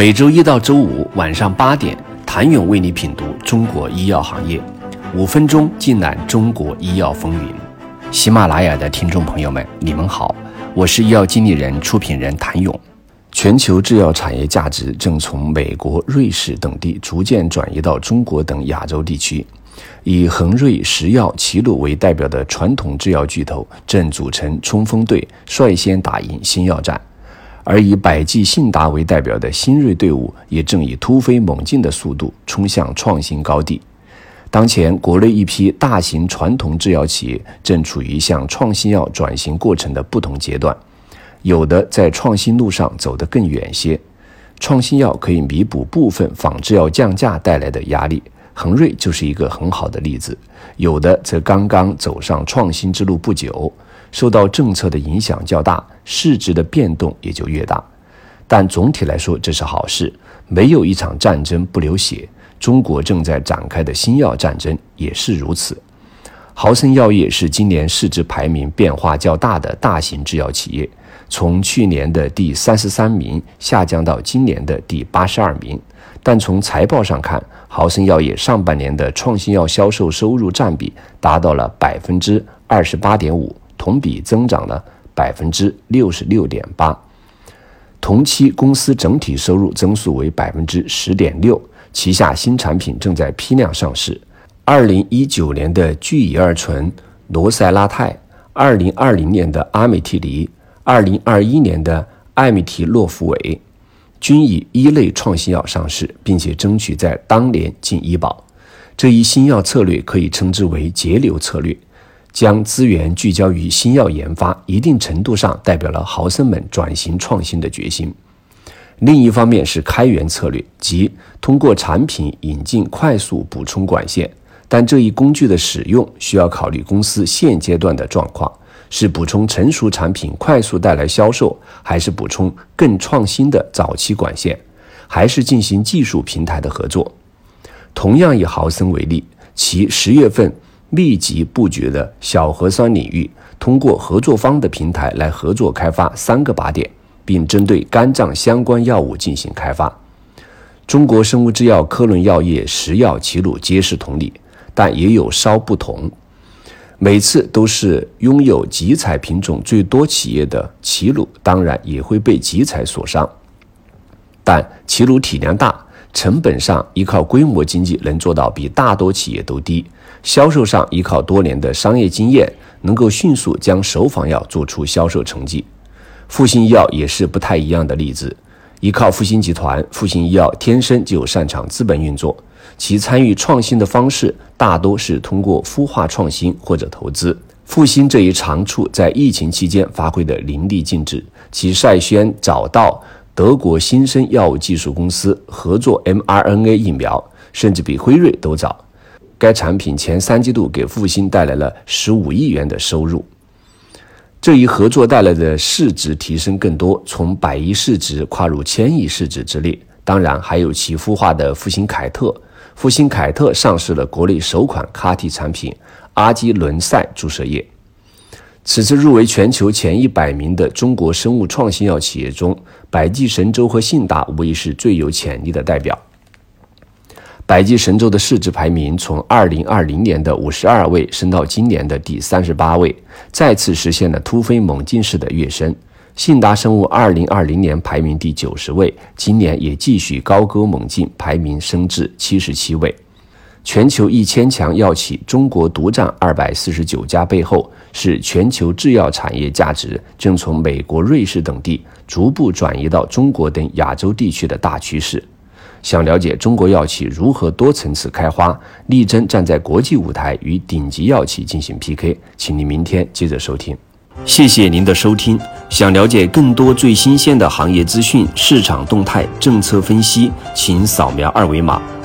每周一到周五晚上八点，谭勇为你品读中国医药行业，五分钟尽览中国医药风云。喜马拉雅的听众朋友们，你们好，我是医药经理人、出品人谭勇。全球制药产业价值正从美国、瑞士等地逐渐转移到中国等亚洲地区。以恒瑞、石药、齐鲁为代表的传统制药巨头正组成冲锋队，率先打赢新药战；而以百济、信达为代表的新锐队伍也正以突飞猛进的速度冲向创新高地。当前，国内一批大型传统制药企业正处于向创新药转型过程的不同阶段，有的在创新路上走得更远些，创新药可以弥补部分仿制药降价带来的压力。恒瑞就是一个很好的例子，有的则刚刚走上创新之路不久，受到政策的影响较大，市值的变动也就越大。但总体来说，这是好事。没有一场战争不流血，中国正在展开的新药战争也是如此。豪森药业是今年市值排名变化较大的大型制药企业，从去年的第三十三名下降到今年的第八十二名。但从财报上看，豪森药业上半年的创新药销售收入占比达到了百分之二十八点五，同比增长了百分之六十六点八。同期公司整体收入增速为百分之十点六，旗下新产品正在批量上市。二零一九年的聚乙二醇、罗塞拉泰，二零二零年的阿美替尼，二零二一年的艾米替洛福韦。均以一类创新药上市，并且争取在当年进医保。这一新药策略可以称之为节流策略，将资源聚焦于新药研发，一定程度上代表了豪森们转型创新的决心。另一方面是开源策略，即通过产品引进快速补充管线，但这一工具的使用需要考虑公司现阶段的状况。是补充成熟产品快速带来销售，还是补充更创新的早期管线，还是进行技术平台的合作？同样以豪森为例，其十月份密集布局的小核酸领域，通过合作方的平台来合作开发三个靶点，并针对肝脏相关药物进行开发。中国生物制药、科伦药业、石药、齐鲁皆是同理，但也有稍不同。每次都是拥有集采品种最多企业的齐鲁，当然也会被集采所伤。但齐鲁体量大，成本上依靠规模经济能做到比大多企业都低，销售上依靠多年的商业经验，能够迅速将首仿药做出销售成绩。复星医药也是不太一样的例子，依靠复星集团，复星医药天生就擅长资本运作。其参与创新的方式大多是通过孵化创新或者投资。复兴这一长处在疫情期间发挥的淋漓尽致。其率先找到德国新生药物技术公司合作 mRNA 疫苗，甚至比辉瑞都早。该产品前三季度给复兴带来了十五亿元的收入。这一合作带来的市值提升更多，从百亿市值跨入千亿市值之列。当然，还有其孵化的复星凯特。复星凯特上市了国内首款 CAR-T 产品阿基伦赛注射液。此次入围全球前一百名的中国生物创新药企业中，百济神州和信达无疑是最有潜力的代表。百济神州的市值排名从二零二零年的五十二位升到今年的第三十八位，再次实现了突飞猛进式的跃升。信达生物二零二零年排名第九十位，今年也继续高歌猛进，排名升至七十七位。全球一千强药企，中国独占二百四十九家，背后是全球制药产业价值正从美国、瑞士等地逐步转移到中国等亚洲地区的大趋势。想了解中国药企如何多层次开花，力争站在国际舞台与顶级药企进行 PK，请您明天接着收听。谢谢您的收听。想了解更多最新鲜的行业资讯、市场动态、政策分析，请扫描二维码